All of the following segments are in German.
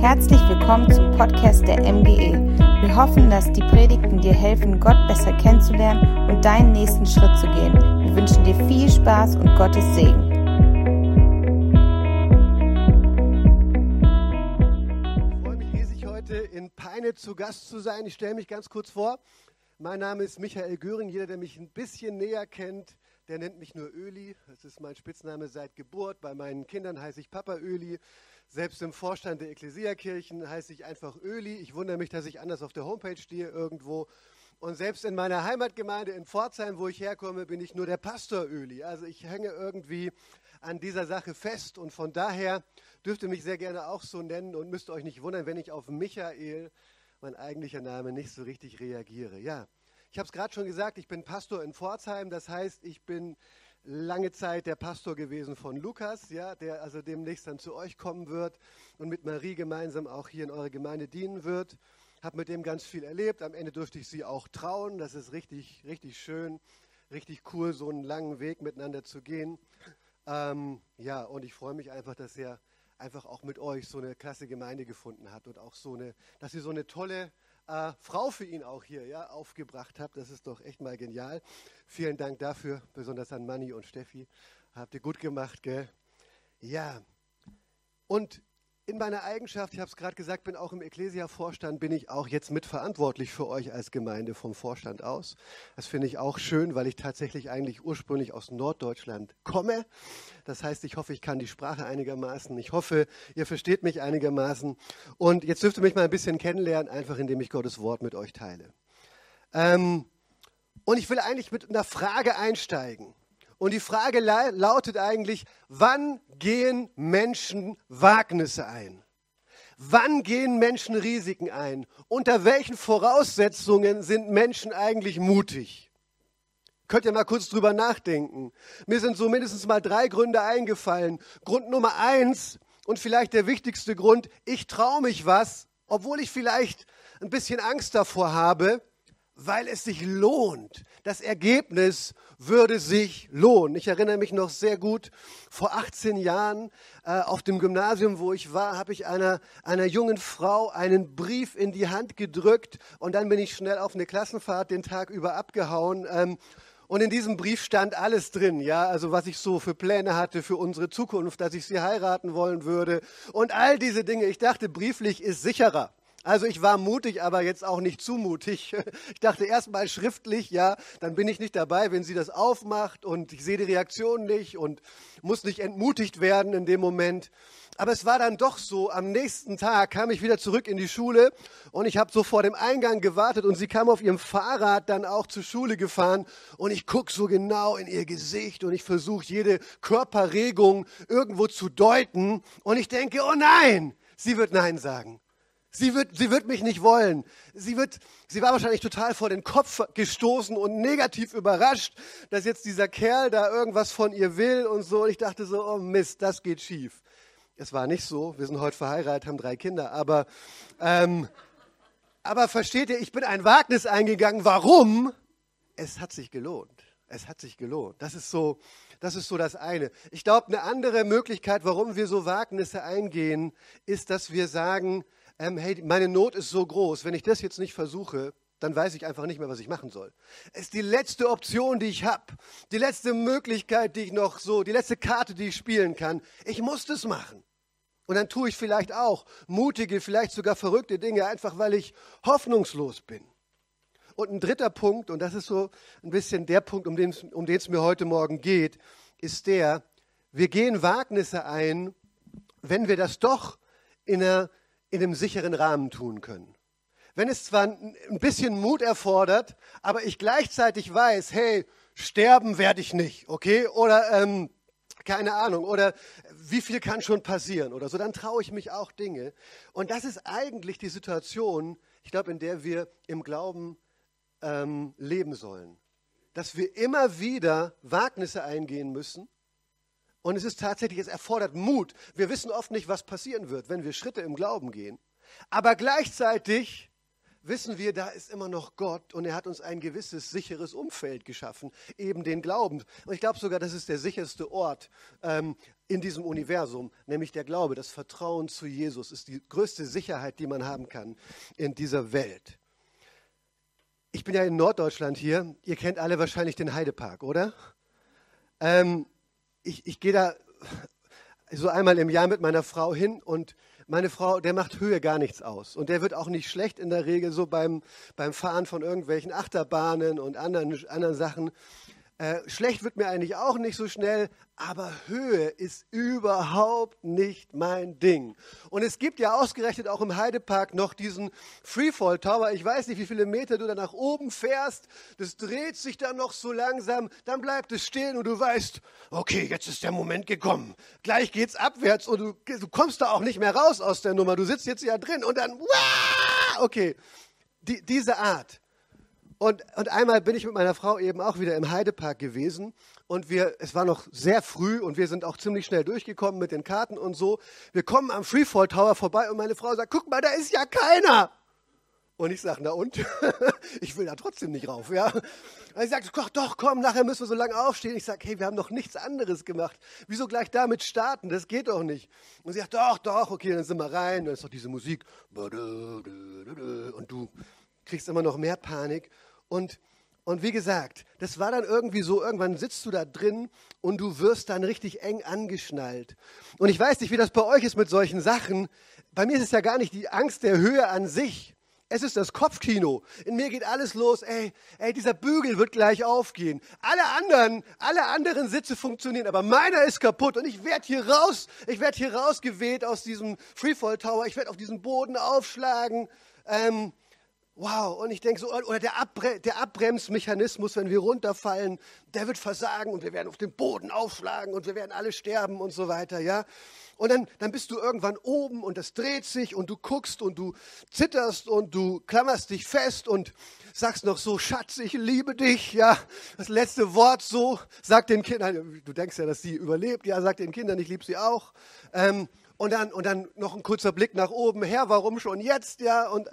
Herzlich willkommen zum Podcast der MGE. Wir hoffen, dass die Predigten dir helfen, Gott besser kennenzulernen und deinen nächsten Schritt zu gehen. Wir wünschen dir viel Spaß und Gottes Segen. Ich freue mich riesig, heute in Peine zu Gast zu sein. Ich stelle mich ganz kurz vor. Mein Name ist Michael Göring. Jeder, der mich ein bisschen näher kennt, der nennt mich nur Öli. Das ist mein Spitzname seit Geburt. Bei meinen Kindern heiße ich Papa Öli. Selbst im Vorstand der Ekklesiakirchen heiße ich einfach Öli. Ich wundere mich, dass ich anders auf der Homepage stehe irgendwo. Und selbst in meiner Heimatgemeinde in Pforzheim, wo ich herkomme, bin ich nur der Pastor Öli. Also ich hänge irgendwie an dieser Sache fest und von daher dürft ihr mich sehr gerne auch so nennen und müsst euch nicht wundern, wenn ich auf Michael, mein eigentlicher Name, nicht so richtig reagiere. Ja, ich habe es gerade schon gesagt, ich bin Pastor in Pforzheim, das heißt, ich bin lange Zeit der Pastor gewesen von Lukas, ja, der also demnächst dann zu euch kommen wird und mit Marie gemeinsam auch hier in eurer Gemeinde dienen wird. Habe mit dem ganz viel erlebt. Am Ende durfte ich sie auch trauen. Das ist richtig, richtig schön, richtig cool, so einen langen Weg miteinander zu gehen. Ähm, ja, und ich freue mich einfach, dass er einfach auch mit euch so eine klasse Gemeinde gefunden hat und auch so eine, dass ihr so eine tolle äh, Frau für ihn auch hier ja, aufgebracht habt. Das ist doch echt mal genial. Vielen Dank dafür, besonders an Manni und Steffi. Habt ihr gut gemacht, gell? Ja. Und in meiner Eigenschaft, ich habe es gerade gesagt, bin auch im Ecclesia-Vorstand, bin ich auch jetzt mitverantwortlich für euch als Gemeinde vom Vorstand aus. Das finde ich auch schön, weil ich tatsächlich eigentlich ursprünglich aus Norddeutschland komme. Das heißt, ich hoffe, ich kann die Sprache einigermaßen. Ich hoffe, ihr versteht mich einigermaßen. Und jetzt dürft ihr mich mal ein bisschen kennenlernen, einfach indem ich Gottes Wort mit euch teile. Ähm, und ich will eigentlich mit einer Frage einsteigen. Und die Frage lautet eigentlich, wann gehen Menschen Wagnisse ein? Wann gehen Menschen Risiken ein? Unter welchen Voraussetzungen sind Menschen eigentlich mutig? Könnt ihr mal kurz drüber nachdenken. Mir sind so mindestens mal drei Gründe eingefallen. Grund Nummer eins und vielleicht der wichtigste Grund, ich traue mich was, obwohl ich vielleicht ein bisschen Angst davor habe, weil es sich lohnt. Das Ergebnis würde sich lohnen. Ich erinnere mich noch sehr gut, vor 18 Jahren äh, auf dem Gymnasium, wo ich war, habe ich einer, einer jungen Frau einen Brief in die Hand gedrückt und dann bin ich schnell auf eine Klassenfahrt den Tag über abgehauen. Ähm, und in diesem Brief stand alles drin, ja, also was ich so für Pläne hatte für unsere Zukunft, dass ich sie heiraten wollen würde und all diese Dinge. Ich dachte, brieflich ist sicherer. Also ich war mutig, aber jetzt auch nicht zu mutig. Ich dachte erst mal schriftlich, ja, dann bin ich nicht dabei, wenn sie das aufmacht und ich sehe die Reaktion nicht und muss nicht entmutigt werden in dem Moment. Aber es war dann doch so, am nächsten Tag kam ich wieder zurück in die Schule und ich habe so vor dem Eingang gewartet und sie kam auf ihrem Fahrrad dann auch zur Schule gefahren und ich gucke so genau in ihr Gesicht und ich versuche jede Körperregung irgendwo zu deuten und ich denke, oh nein, sie wird Nein sagen. Sie wird, sie wird mich nicht wollen. Sie, wird, sie war wahrscheinlich total vor den Kopf gestoßen und negativ überrascht, dass jetzt dieser Kerl da irgendwas von ihr will und so. Und ich dachte so, oh Mist, das geht schief. Es war nicht so. Wir sind heute verheiratet, haben drei Kinder. Aber, ähm, aber versteht ihr, ich bin ein Wagnis eingegangen. Warum? Es hat sich gelohnt. Es hat sich gelohnt. Das ist so, das ist so das eine. Ich glaube, eine andere Möglichkeit, warum wir so Wagnisse eingehen, ist, dass wir sagen, ähm, hey, meine Not ist so groß, wenn ich das jetzt nicht versuche, dann weiß ich einfach nicht mehr, was ich machen soll. Es ist die letzte Option, die ich habe, die letzte Möglichkeit, die ich noch so, die letzte Karte, die ich spielen kann. Ich muss das machen. Und dann tue ich vielleicht auch mutige, vielleicht sogar verrückte Dinge, einfach weil ich hoffnungslos bin. Und ein dritter Punkt, und das ist so ein bisschen der Punkt, um den, um es mir heute Morgen geht, ist der, wir gehen Wagnisse ein, wenn wir das doch in einer in einem sicheren Rahmen tun können. Wenn es zwar ein bisschen Mut erfordert, aber ich gleichzeitig weiß, hey, sterben werde ich nicht, okay? Oder ähm, keine Ahnung, oder wie viel kann schon passieren oder so, dann traue ich mich auch Dinge. Und das ist eigentlich die Situation, ich glaube, in der wir im Glauben ähm, leben sollen. Dass wir immer wieder Wagnisse eingehen müssen und es ist tatsächlich, es erfordert Mut. Wir wissen oft nicht, was passieren wird, wenn wir Schritte im Glauben gehen. Aber gleichzeitig wissen wir, da ist immer noch Gott und er hat uns ein gewisses sicheres Umfeld geschaffen, eben den Glauben. Und ich glaube sogar, das ist der sicherste Ort, ähm, in diesem Universum, nämlich der Glaube, das Vertrauen zu Jesus, ist die größte Sicherheit, die man haben kann in dieser Welt. Ich bin ja in Norddeutschland hier. Ihr kennt alle wahrscheinlich den Heidepark, oder? Ähm, ich, ich gehe da so einmal im Jahr mit meiner Frau hin und meine Frau, der macht Höhe gar nichts aus. Und der wird auch nicht schlecht in der Regel so beim, beim Fahren von irgendwelchen Achterbahnen und anderen, anderen Sachen. Äh, schlecht wird mir eigentlich auch nicht so schnell, aber Höhe ist überhaupt nicht mein Ding. Und es gibt ja ausgerechnet auch im Heidepark noch diesen Freefall Tower. Ich weiß nicht, wie viele Meter du da nach oben fährst. Das dreht sich dann noch so langsam. Dann bleibt es stehen und du weißt, okay, jetzt ist der Moment gekommen. Gleich geht's abwärts und du, du kommst da auch nicht mehr raus aus der Nummer. Du sitzt jetzt ja drin und dann, okay. Die, diese Art. Und, und einmal bin ich mit meiner Frau eben auch wieder im Heidepark gewesen und wir, es war noch sehr früh und wir sind auch ziemlich schnell durchgekommen mit den Karten und so. Wir kommen am Freefall Tower vorbei und meine Frau sagt, guck mal, da ist ja keiner. Und ich sage, na und? ich will da trotzdem nicht rauf, ja. Und ich sage, doch, doch, komm, nachher müssen wir so lange aufstehen. Ich sage, hey, wir haben noch nichts anderes gemacht. Wieso gleich damit starten? Das geht doch nicht. Und sie sagt, doch, doch, okay, dann sind wir rein. Dann ist doch diese Musik. Und du kriegst immer noch mehr Panik. Und, und wie gesagt, das war dann irgendwie so, irgendwann sitzt du da drin und du wirst dann richtig eng angeschnallt. Und ich weiß nicht, wie das bei euch ist mit solchen Sachen. Bei mir ist es ja gar nicht die Angst der Höhe an sich. Es ist das Kopfkino. In mir geht alles los. Ey, ey, dieser Bügel wird gleich aufgehen. Alle anderen, alle anderen Sitze funktionieren, aber meiner ist kaputt und ich werde hier raus. Ich werde hier rausgeweht aus diesem Freefall Tower. Ich werde auf diesen Boden aufschlagen. Ähm, Wow, und ich denke so, oder der, Abbre der Abbremsmechanismus, wenn wir runterfallen, der wird versagen und wir werden auf den Boden aufschlagen und wir werden alle sterben und so weiter, ja. Und dann, dann bist du irgendwann oben und das dreht sich und du guckst und du zitterst und du klammerst dich fest und sagst noch so, Schatz, ich liebe dich, ja. Das letzte Wort so, sag den Kindern, du denkst ja, dass sie überlebt, ja, sag den Kindern, ich liebe sie auch. Ähm, und dann, und dann noch ein kurzer Blick nach oben, Herr, warum schon jetzt, ja, und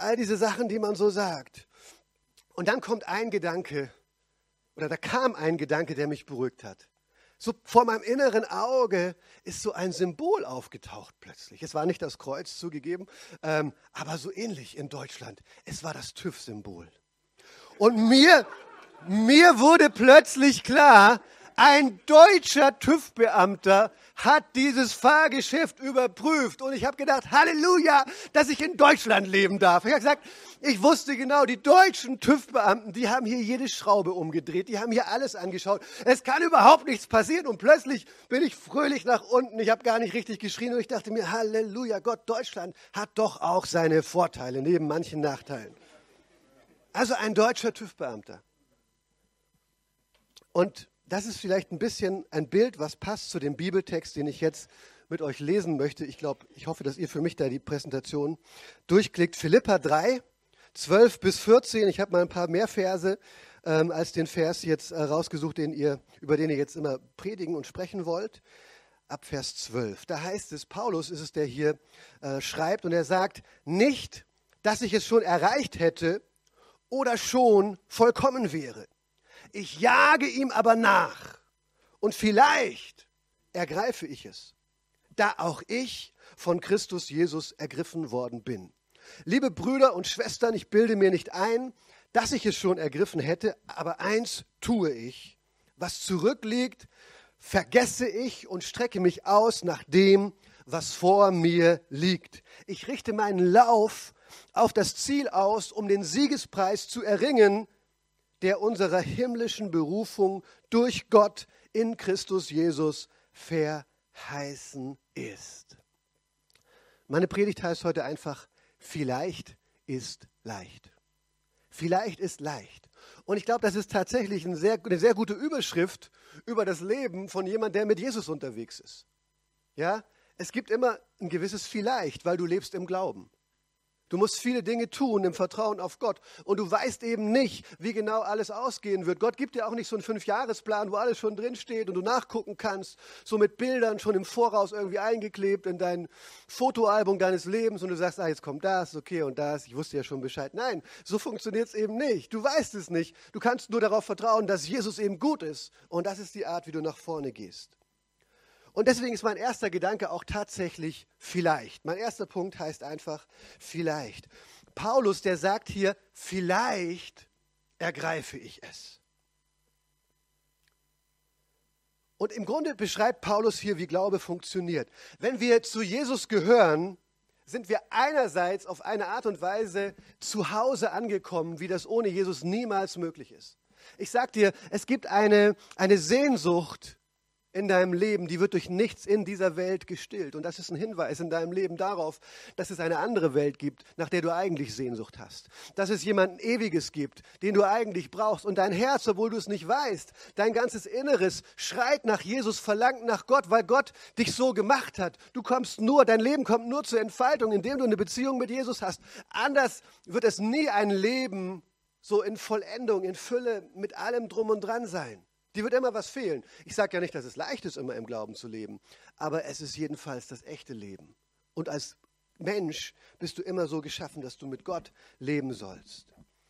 all diese Sachen, die man so sagt. Und dann kommt ein Gedanke, oder da kam ein Gedanke, der mich beruhigt hat. So vor meinem inneren Auge ist so ein Symbol aufgetaucht plötzlich. Es war nicht das Kreuz zugegeben, ähm, aber so ähnlich in Deutschland. Es war das TÜV-Symbol. Und mir, mir wurde plötzlich klar, ein deutscher TÜV-Beamter hat dieses Fahrgeschäft überprüft. Und ich habe gedacht, Halleluja, dass ich in Deutschland leben darf. Ich habe gesagt, ich wusste genau, die deutschen TÜV-Beamten, die haben hier jede Schraube umgedreht, die haben hier alles angeschaut. Es kann überhaupt nichts passieren. Und plötzlich bin ich fröhlich nach unten. Ich habe gar nicht richtig geschrien und ich dachte mir, Halleluja, Gott, Deutschland hat doch auch seine Vorteile neben manchen Nachteilen. Also ein deutscher TÜV-Beamter. Und das ist vielleicht ein bisschen ein Bild, was passt zu dem Bibeltext, den ich jetzt mit euch lesen möchte. Ich glaube, ich hoffe, dass ihr für mich da die Präsentation durchklickt. Philippa 3, 12 bis 14. Ich habe mal ein paar mehr Verse ähm, als den Vers jetzt äh, rausgesucht, den ihr, über den ihr jetzt immer predigen und sprechen wollt. Ab Vers 12. Da heißt es, Paulus ist es, der hier äh, schreibt und er sagt, nicht, dass ich es schon erreicht hätte oder schon vollkommen wäre ich jage ihm aber nach und vielleicht ergreife ich es, da auch ich von Christus Jesus ergriffen worden bin. Liebe Brüder und Schwestern, ich bilde mir nicht ein, dass ich es schon ergriffen hätte, aber eins tue ich, was zurückliegt, vergesse ich und strecke mich aus nach dem, was vor mir liegt. Ich richte meinen Lauf auf das Ziel aus, um den Siegespreis zu erringen, der unserer himmlischen Berufung durch Gott in Christus Jesus verheißen ist. Meine Predigt heißt heute einfach, vielleicht ist leicht. Vielleicht ist leicht. Und ich glaube, das ist tatsächlich eine sehr, eine sehr gute Überschrift über das Leben von jemandem, der mit Jesus unterwegs ist. Ja, es gibt immer ein gewisses Vielleicht, weil du lebst im Glauben. Du musst viele Dinge tun im Vertrauen auf Gott. Und du weißt eben nicht, wie genau alles ausgehen wird. Gott gibt dir auch nicht so einen Fünfjahresplan, wo alles schon drinsteht und du nachgucken kannst, so mit Bildern schon im Voraus irgendwie eingeklebt in dein Fotoalbum deines Lebens und du sagst, ah, jetzt kommt das, okay, und das. Ich wusste ja schon Bescheid. Nein, so funktioniert es eben nicht. Du weißt es nicht. Du kannst nur darauf vertrauen, dass Jesus eben gut ist. Und das ist die Art, wie du nach vorne gehst. Und deswegen ist mein erster Gedanke auch tatsächlich vielleicht. Mein erster Punkt heißt einfach vielleicht. Paulus, der sagt hier, vielleicht ergreife ich es. Und im Grunde beschreibt Paulus hier, wie Glaube funktioniert. Wenn wir zu Jesus gehören, sind wir einerseits auf eine Art und Weise zu Hause angekommen, wie das ohne Jesus niemals möglich ist. Ich sage dir, es gibt eine, eine Sehnsucht in deinem Leben, die wird durch nichts in dieser Welt gestillt. Und das ist ein Hinweis in deinem Leben darauf, dass es eine andere Welt gibt, nach der du eigentlich Sehnsucht hast. Dass es jemanden Ewiges gibt, den du eigentlich brauchst. Und dein Herz, obwohl du es nicht weißt, dein ganzes Inneres schreit nach Jesus, verlangt nach Gott, weil Gott dich so gemacht hat. Du kommst nur, dein Leben kommt nur zur Entfaltung, indem du eine Beziehung mit Jesus hast. Anders wird es nie ein Leben so in Vollendung, in Fülle, mit allem drum und dran sein. Die wird immer was fehlen. Ich sage ja nicht, dass es leicht ist, immer im Glauben zu leben, aber es ist jedenfalls das echte Leben. Und als Mensch bist du immer so geschaffen, dass du mit Gott leben sollst.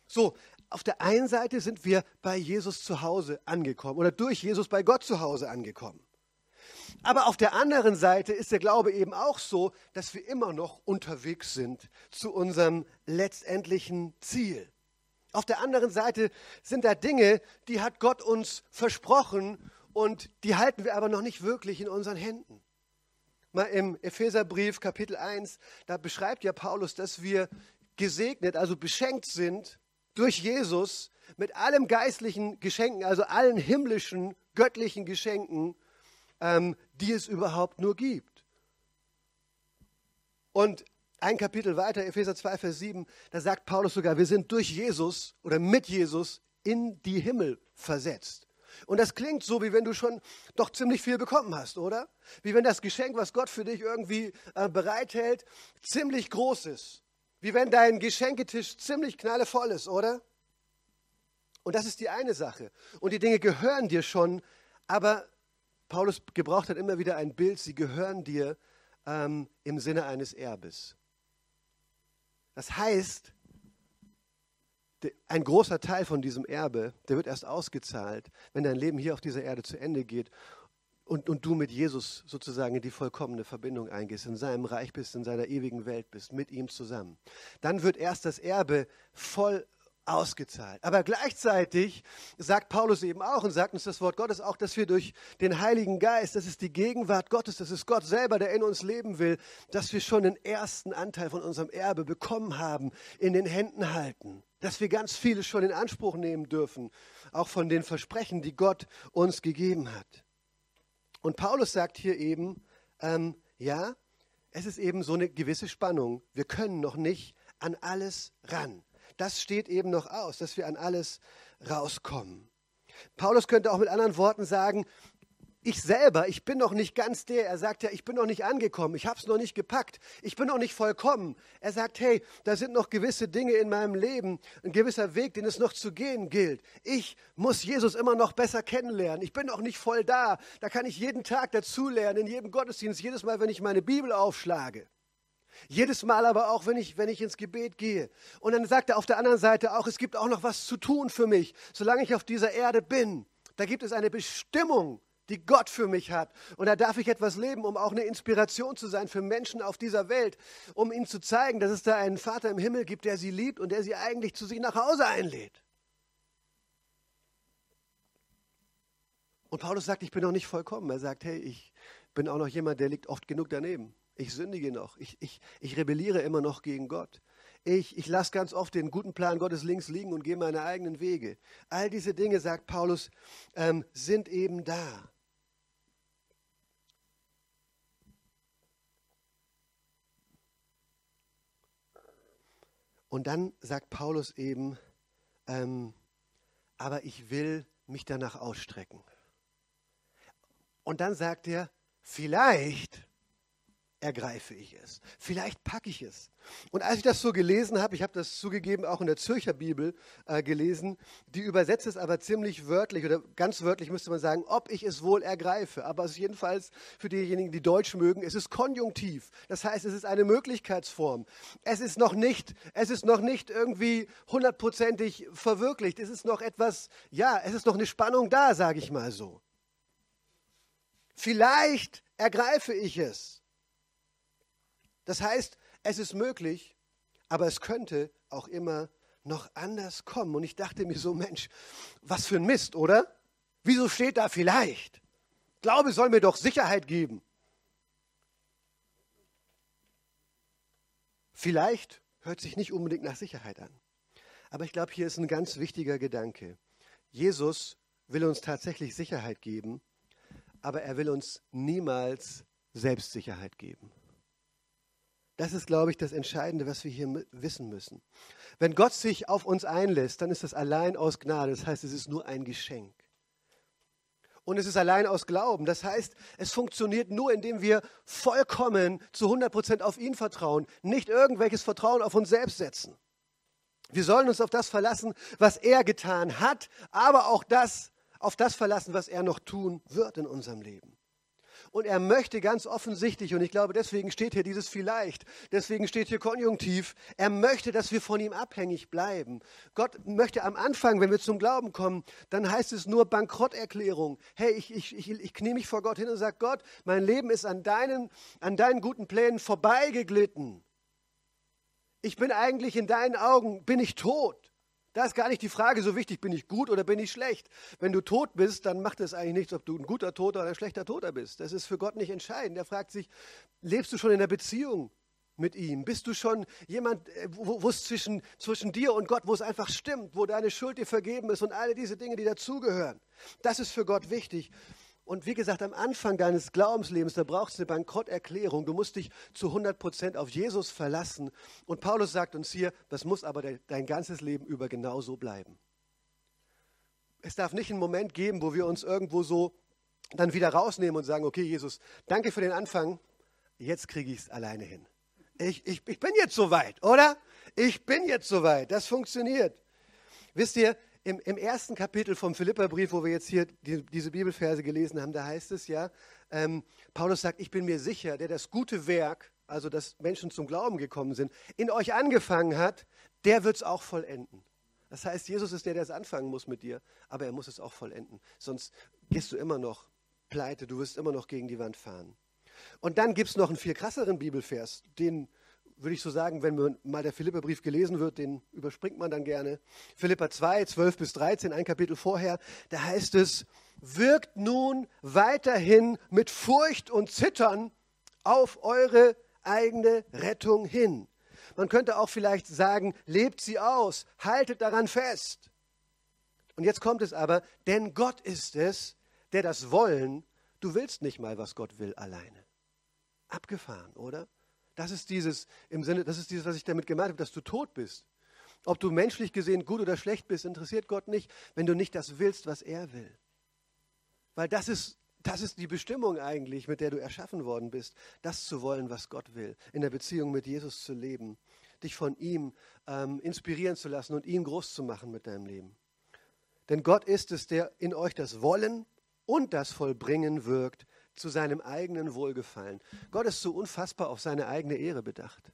So, auf der einen Seite sind wir bei Jesus zu Hause angekommen oder durch Jesus bei Gott zu Hause angekommen. Aber auf der anderen Seite ist der Glaube eben auch so, dass wir immer noch unterwegs sind zu unserem letztendlichen Ziel. Auf der anderen Seite sind da Dinge, die hat Gott uns versprochen und die halten wir aber noch nicht wirklich in unseren Händen. Mal im Epheserbrief Kapitel 1, da beschreibt ja Paulus, dass wir gesegnet, also beschenkt sind durch Jesus mit allem geistlichen Geschenken, also allen himmlischen, göttlichen Geschenken, ähm, die es überhaupt nur gibt. Und ein Kapitel weiter, Epheser 2, Vers 7, da sagt Paulus sogar, wir sind durch Jesus oder mit Jesus in die Himmel versetzt. Und das klingt so, wie wenn du schon doch ziemlich viel bekommen hast, oder? Wie wenn das Geschenk, was Gott für dich irgendwie äh, bereithält, ziemlich groß ist. Wie wenn dein Geschenketisch ziemlich knallevoll ist, oder? Und das ist die eine Sache. Und die Dinge gehören dir schon, aber Paulus gebraucht hat immer wieder ein Bild, sie gehören dir ähm, im Sinne eines Erbes. Das heißt, ein großer Teil von diesem Erbe, der wird erst ausgezahlt, wenn dein Leben hier auf dieser Erde zu Ende geht und, und du mit Jesus sozusagen in die vollkommene Verbindung eingehst, in seinem Reich bist, in seiner ewigen Welt bist, mit ihm zusammen. Dann wird erst das Erbe voll ausgezahlt. Aber gleichzeitig sagt Paulus eben auch und sagt uns das Wort Gottes auch, dass wir durch den Heiligen Geist, das ist die Gegenwart Gottes, das ist Gott selber, der in uns leben will, dass wir schon den ersten Anteil von unserem Erbe bekommen haben, in den Händen halten. Dass wir ganz vieles schon in Anspruch nehmen dürfen, auch von den Versprechen, die Gott uns gegeben hat. Und Paulus sagt hier eben, ähm, ja, es ist eben so eine gewisse Spannung. Wir können noch nicht an alles ran das steht eben noch aus, dass wir an alles rauskommen. Paulus könnte auch mit anderen Worten sagen, ich selber, ich bin noch nicht ganz der. Er sagt ja, ich bin noch nicht angekommen, ich habe es noch nicht gepackt, ich bin noch nicht vollkommen. Er sagt, hey, da sind noch gewisse Dinge in meinem Leben, ein gewisser Weg, den es noch zu gehen gilt. Ich muss Jesus immer noch besser kennenlernen. Ich bin noch nicht voll da. Da kann ich jeden Tag dazulernen, in jedem Gottesdienst, jedes Mal, wenn ich meine Bibel aufschlage. Jedes Mal aber auch, wenn ich, wenn ich ins Gebet gehe. Und dann sagt er auf der anderen Seite auch, es gibt auch noch was zu tun für mich, solange ich auf dieser Erde bin. Da gibt es eine Bestimmung, die Gott für mich hat. Und da darf ich etwas leben, um auch eine Inspiration zu sein für Menschen auf dieser Welt, um ihnen zu zeigen, dass es da einen Vater im Himmel gibt, der sie liebt und der sie eigentlich zu sich nach Hause einlädt. Und Paulus sagt, ich bin noch nicht vollkommen. Er sagt, hey, ich bin auch noch jemand, der liegt oft genug daneben. Ich sündige noch. Ich, ich, ich rebelliere immer noch gegen Gott. Ich, ich lasse ganz oft den guten Plan Gottes links liegen und gehe meine eigenen Wege. All diese Dinge, sagt Paulus, ähm, sind eben da. Und dann sagt Paulus eben, ähm, aber ich will mich danach ausstrecken. Und dann sagt er, vielleicht ergreife ich es. Vielleicht packe ich es. Und als ich das so gelesen habe, ich habe das zugegeben auch in der Zürcher Bibel äh, gelesen, die übersetzt es aber ziemlich wörtlich oder ganz wörtlich müsste man sagen, ob ich es wohl ergreife. Aber es ist jedenfalls für diejenigen, die Deutsch mögen, es ist konjunktiv. Das heißt, es ist eine Möglichkeitsform. Es ist noch nicht, es ist noch nicht irgendwie hundertprozentig verwirklicht. Es ist noch etwas, ja, es ist noch eine Spannung da, sage ich mal so. Vielleicht ergreife ich es. Das heißt, es ist möglich, aber es könnte auch immer noch anders kommen. Und ich dachte mir so, Mensch, was für ein Mist, oder? Wieso steht da vielleicht? Glaube soll mir doch Sicherheit geben. Vielleicht hört sich nicht unbedingt nach Sicherheit an. Aber ich glaube, hier ist ein ganz wichtiger Gedanke. Jesus will uns tatsächlich Sicherheit geben, aber er will uns niemals Selbstsicherheit geben. Das ist, glaube ich, das Entscheidende, was wir hier wissen müssen. Wenn Gott sich auf uns einlässt, dann ist das allein aus Gnade. Das heißt, es ist nur ein Geschenk. Und es ist allein aus Glauben. Das heißt, es funktioniert nur, indem wir vollkommen zu 100 Prozent auf ihn vertrauen, nicht irgendwelches Vertrauen auf uns selbst setzen. Wir sollen uns auf das verlassen, was er getan hat, aber auch das, auf das verlassen, was er noch tun wird in unserem Leben. Und er möchte ganz offensichtlich, und ich glaube, deswegen steht hier dieses vielleicht, deswegen steht hier Konjunktiv, er möchte, dass wir von ihm abhängig bleiben. Gott möchte am Anfang, wenn wir zum Glauben kommen, dann heißt es nur Bankrotterklärung. Hey, ich, ich, ich, ich knie mich vor Gott hin und sage, Gott, mein Leben ist an deinen, an deinen guten Plänen vorbeigeglitten. Ich bin eigentlich in deinen Augen, bin ich tot. Da ist gar nicht die Frage so wichtig, bin ich gut oder bin ich schlecht. Wenn du tot bist, dann macht es eigentlich nichts, ob du ein guter Toter oder ein schlechter Toter bist. Das ist für Gott nicht entscheidend. Er fragt sich, lebst du schon in der Beziehung mit ihm? Bist du schon jemand, äh, wo, es zwischen, zwischen dir und Gott, wo es einfach stimmt, wo deine Schuld dir vergeben ist und alle diese Dinge, die dazugehören? Das ist für Gott wichtig. Und wie gesagt, am Anfang deines Glaubenslebens, da brauchst du eine Bankrotterklärung. Du musst dich zu 100 Prozent auf Jesus verlassen. Und Paulus sagt uns hier, das muss aber dein ganzes Leben über genauso bleiben. Es darf nicht einen Moment geben, wo wir uns irgendwo so dann wieder rausnehmen und sagen, okay, Jesus, danke für den Anfang, jetzt kriege ich es alleine hin. Ich, ich, ich bin jetzt soweit, oder? Ich bin jetzt soweit. Das funktioniert. Wisst ihr, im, im ersten Kapitel vom Philipperbrief, wo wir jetzt hier die, diese Bibelverse gelesen haben, da heißt es ja, ähm, Paulus sagt, ich bin mir sicher, der das gute Werk, also dass Menschen zum Glauben gekommen sind, in euch angefangen hat, der wird es auch vollenden. Das heißt, Jesus ist der, der es anfangen muss mit dir, aber er muss es auch vollenden. Sonst gehst du immer noch pleite, du wirst immer noch gegen die Wand fahren. Und dann gibt es noch einen viel krasseren Bibelvers, den würde ich so sagen, wenn mal der Philipperbrief gelesen wird, den überspringt man dann gerne. Philippa 2, 12 bis 13, ein Kapitel vorher, da heißt es, wirkt nun weiterhin mit Furcht und Zittern auf eure eigene Rettung hin. Man könnte auch vielleicht sagen, lebt sie aus, haltet daran fest. Und jetzt kommt es aber, denn Gott ist es, der das Wollen, du willst nicht mal, was Gott will, alleine. Abgefahren, oder? Das ist dieses, im Sinne, das ist dieses, was ich damit gemeint habe, dass du tot bist. Ob du menschlich gesehen gut oder schlecht bist, interessiert Gott nicht, wenn du nicht das willst, was er will. Weil das ist, das ist die Bestimmung eigentlich, mit der du erschaffen worden bist, das zu wollen, was Gott will, in der Beziehung mit Jesus zu leben, dich von ihm ähm, inspirieren zu lassen und ihn groß zu machen mit deinem Leben. Denn Gott ist es, der in euch das Wollen und das Vollbringen wirkt, zu seinem eigenen Wohlgefallen. Gott ist so unfassbar auf seine eigene Ehre bedacht.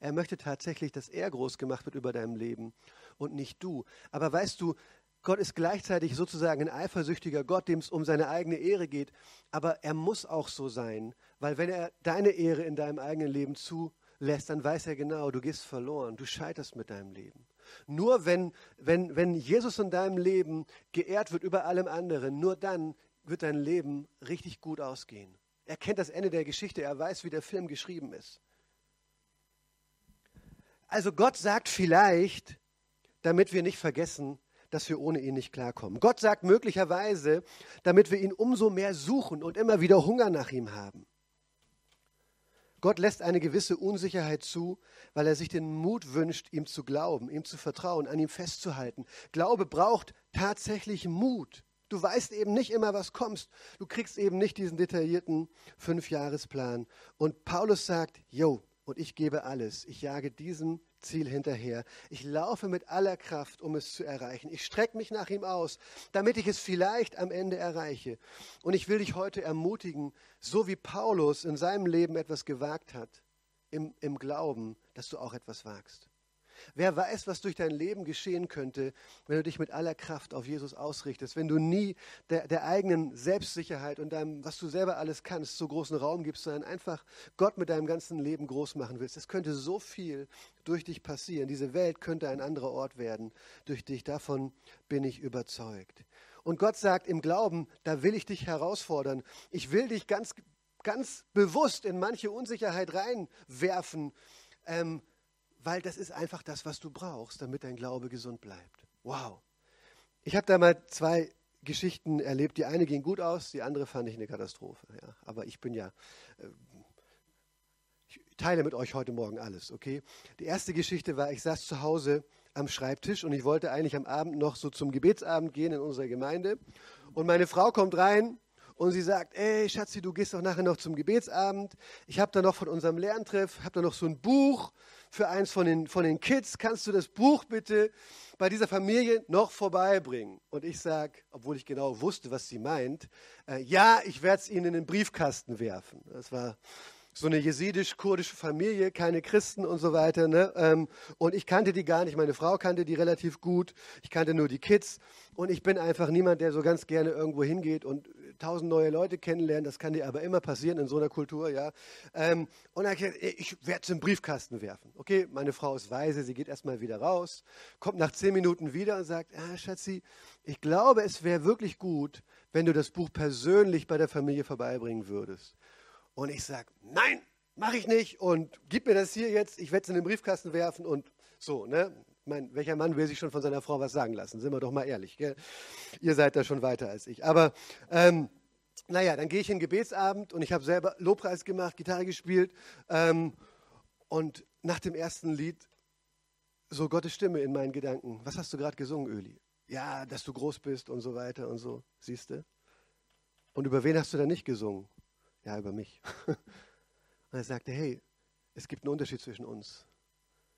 Er möchte tatsächlich, dass er groß gemacht wird über deinem Leben und nicht du. Aber weißt du, Gott ist gleichzeitig sozusagen ein eifersüchtiger Gott, dem es um seine eigene Ehre geht. Aber er muss auch so sein, weil wenn er deine Ehre in deinem eigenen Leben zulässt, dann weiß er genau, du gehst verloren, du scheiterst mit deinem Leben. Nur wenn, wenn, wenn Jesus in deinem Leben geehrt wird über allem anderen, nur dann wird dein Leben richtig gut ausgehen. Er kennt das Ende der Geschichte, er weiß, wie der Film geschrieben ist. Also Gott sagt vielleicht, damit wir nicht vergessen, dass wir ohne ihn nicht klarkommen. Gott sagt möglicherweise, damit wir ihn umso mehr suchen und immer wieder Hunger nach ihm haben. Gott lässt eine gewisse Unsicherheit zu, weil er sich den Mut wünscht, ihm zu glauben, ihm zu vertrauen, an ihm festzuhalten. Glaube braucht tatsächlich Mut. Du weißt eben nicht immer, was kommst. Du kriegst eben nicht diesen detaillierten Fünfjahresplan. Und Paulus sagt, Jo, und ich gebe alles. Ich jage diesem Ziel hinterher. Ich laufe mit aller Kraft, um es zu erreichen. Ich strecke mich nach ihm aus, damit ich es vielleicht am Ende erreiche. Und ich will dich heute ermutigen, so wie Paulus in seinem Leben etwas gewagt hat, im, im Glauben, dass du auch etwas wagst. Wer weiß, was durch dein Leben geschehen könnte, wenn du dich mit aller Kraft auf Jesus ausrichtest, wenn du nie der, der eigenen Selbstsicherheit und deinem, was du selber alles kannst, so großen Raum gibst, sondern einfach Gott mit deinem ganzen Leben groß machen willst. Es könnte so viel durch dich passieren. Diese Welt könnte ein anderer Ort werden durch dich. Davon bin ich überzeugt. Und Gott sagt im Glauben, da will ich dich herausfordern. Ich will dich ganz, ganz bewusst in manche Unsicherheit reinwerfen, ähm, weil das ist einfach das, was du brauchst, damit dein Glaube gesund bleibt. Wow. Ich habe da mal zwei Geschichten erlebt. Die eine ging gut aus, die andere fand ich eine Katastrophe. Ja. Aber ich bin ja, äh, ich teile mit euch heute Morgen alles, okay? Die erste Geschichte war, ich saß zu Hause am Schreibtisch und ich wollte eigentlich am Abend noch so zum Gebetsabend gehen in unserer Gemeinde. Und meine Frau kommt rein und sie sagt, ey Schatzi, du gehst doch nachher noch zum Gebetsabend. Ich habe da noch von unserem Lerntreff, habe da noch so ein Buch für eins von den, von den Kids. Kannst du das Buch bitte bei dieser Familie noch vorbeibringen? Und ich sage, obwohl ich genau wusste, was sie meint, äh, ja, ich werde es ihnen in den Briefkasten werfen. Das war so eine jesidisch-kurdische Familie, keine Christen und so weiter. Ne? Ähm, und ich kannte die gar nicht. Meine Frau kannte die relativ gut. Ich kannte nur die Kids. Und ich bin einfach niemand, der so ganz gerne irgendwo hingeht und tausend neue Leute kennenlernen. Das kann dir aber immer passieren in so einer Kultur. ja. Ähm, und er gesagt, ich werde es im Briefkasten werfen. Okay, meine Frau ist weise. Sie geht erstmal wieder raus, kommt nach zehn Minuten wieder und sagt, ah, Schatzi, ich glaube, es wäre wirklich gut, wenn du das Buch persönlich bei der Familie vorbeibringen würdest. Und ich sage, nein, mache ich nicht und gib mir das hier jetzt, ich werde es in den Briefkasten werfen und so. Ne? Ich meine, welcher Mann will sich schon von seiner Frau was sagen lassen? Sind wir doch mal ehrlich. Gell? Ihr seid da schon weiter als ich. Aber ähm, naja, dann gehe ich in den Gebetsabend und ich habe selber Lobpreis gemacht, Gitarre gespielt. Ähm, und nach dem ersten Lied so Gottes Stimme in meinen Gedanken. Was hast du gerade gesungen, Öli? Ja, dass du groß bist und so weiter und so. Siehst du? Und über wen hast du da nicht gesungen? Ja, über mich. Und er sagte, hey, es gibt einen Unterschied zwischen uns.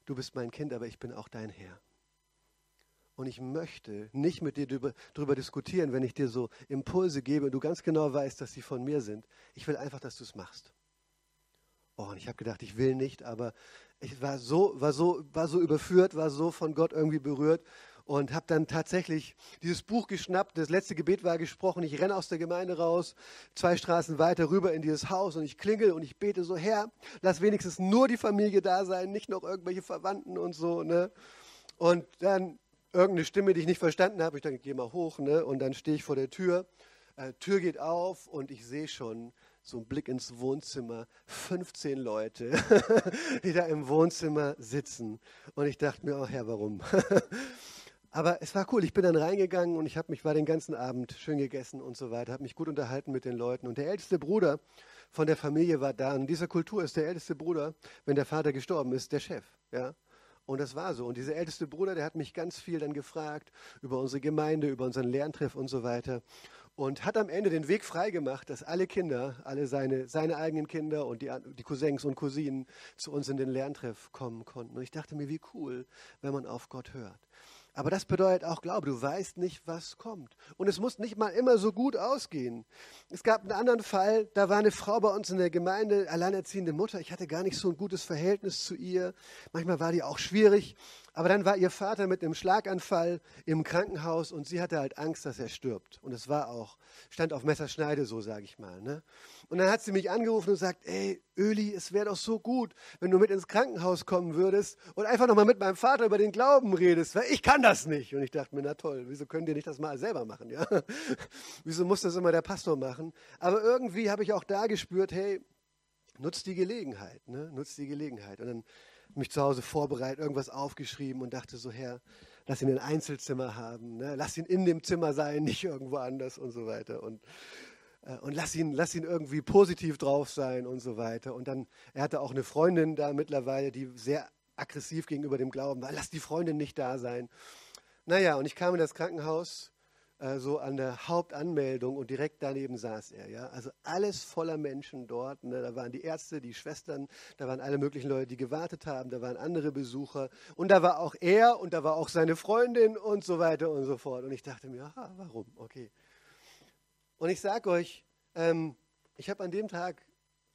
Du bist mein Kind, aber ich bin auch dein Herr. Und ich möchte nicht mit dir darüber, diskutieren, wenn ich dir so Impulse gebe und du ganz genau weißt, dass sie von mir sind. Ich will einfach, dass du es machst. Oh, und ich habe gedacht, ich will nicht, aber ich war so, war, so, war so überführt, war so von Gott irgendwie berührt und habe dann tatsächlich dieses Buch geschnappt. Das letzte Gebet war gesprochen. Ich renne aus der Gemeinde raus, zwei Straßen weiter rüber in dieses Haus und ich klingel und ich bete so, Herr, lass wenigstens nur die Familie da sein, nicht noch irgendwelche Verwandten und so. Ne? Und dann irgendeine Stimme, die ich nicht verstanden habe, ich denke, geh mal hoch. Ne? Und dann stehe ich vor der Tür. Äh, Tür geht auf und ich sehe schon, so ein Blick ins Wohnzimmer, 15 Leute, die da im Wohnzimmer sitzen. Und ich dachte mir, oh Herr, warum? Aber es war cool. Ich bin dann reingegangen und ich habe mich war den ganzen Abend schön gegessen und so weiter, habe mich gut unterhalten mit den Leuten. Und der älteste Bruder von der Familie war da. Und in dieser Kultur ist der älteste Bruder, wenn der Vater gestorben ist, der Chef. Ja? Und das war so. Und dieser älteste Bruder, der hat mich ganz viel dann gefragt über unsere Gemeinde, über unseren Lerntreff und so weiter. Und hat am Ende den Weg freigemacht, dass alle Kinder, alle seine, seine eigenen Kinder und die, die Cousins und Cousinen zu uns in den Lerntreff kommen konnten. Und ich dachte mir, wie cool, wenn man auf Gott hört. Aber das bedeutet auch Glaube. Du weißt nicht, was kommt. Und es muss nicht mal immer so gut ausgehen. Es gab einen anderen Fall, da war eine Frau bei uns in der Gemeinde, alleinerziehende Mutter. Ich hatte gar nicht so ein gutes Verhältnis zu ihr. Manchmal war die auch schwierig. Aber dann war ihr Vater mit einem Schlaganfall im Krankenhaus und sie hatte halt Angst, dass er stirbt. Und es war auch, stand auf Messerschneide, so sage ich mal. Ne? Und dann hat sie mich angerufen und sagt, ey, Öli, es wäre doch so gut, wenn du mit ins Krankenhaus kommen würdest und einfach nochmal mit meinem Vater über den Glauben redest, weil ich kann das nicht. Und ich dachte mir, na toll, wieso könnt ihr nicht das mal selber machen? Ja? wieso muss das immer der Pastor machen? Aber irgendwie habe ich auch da gespürt, hey, nutzt die Gelegenheit, ne? nutzt die Gelegenheit. Und dann mich zu Hause vorbereitet, irgendwas aufgeschrieben und dachte so, Herr, lass ihn ein Einzelzimmer haben, ne? lass ihn in dem Zimmer sein, nicht irgendwo anders und so weiter. Und, äh, und lass, ihn, lass ihn irgendwie positiv drauf sein und so weiter. Und dann, er hatte auch eine Freundin da mittlerweile, die sehr aggressiv gegenüber dem Glauben war, lass die Freundin nicht da sein. Naja, und ich kam in das Krankenhaus äh, so an der Hauptanmeldung und direkt daneben saß er. Ja? Also alles voller Menschen dort. Ne? Da waren die Ärzte, die Schwestern, da waren alle möglichen Leute, die gewartet haben, da waren andere Besucher und da war auch er und da war auch seine Freundin und so weiter und so fort. Und ich dachte mir, aha, warum? Okay. Und ich sage euch, ähm, ich habe an dem Tag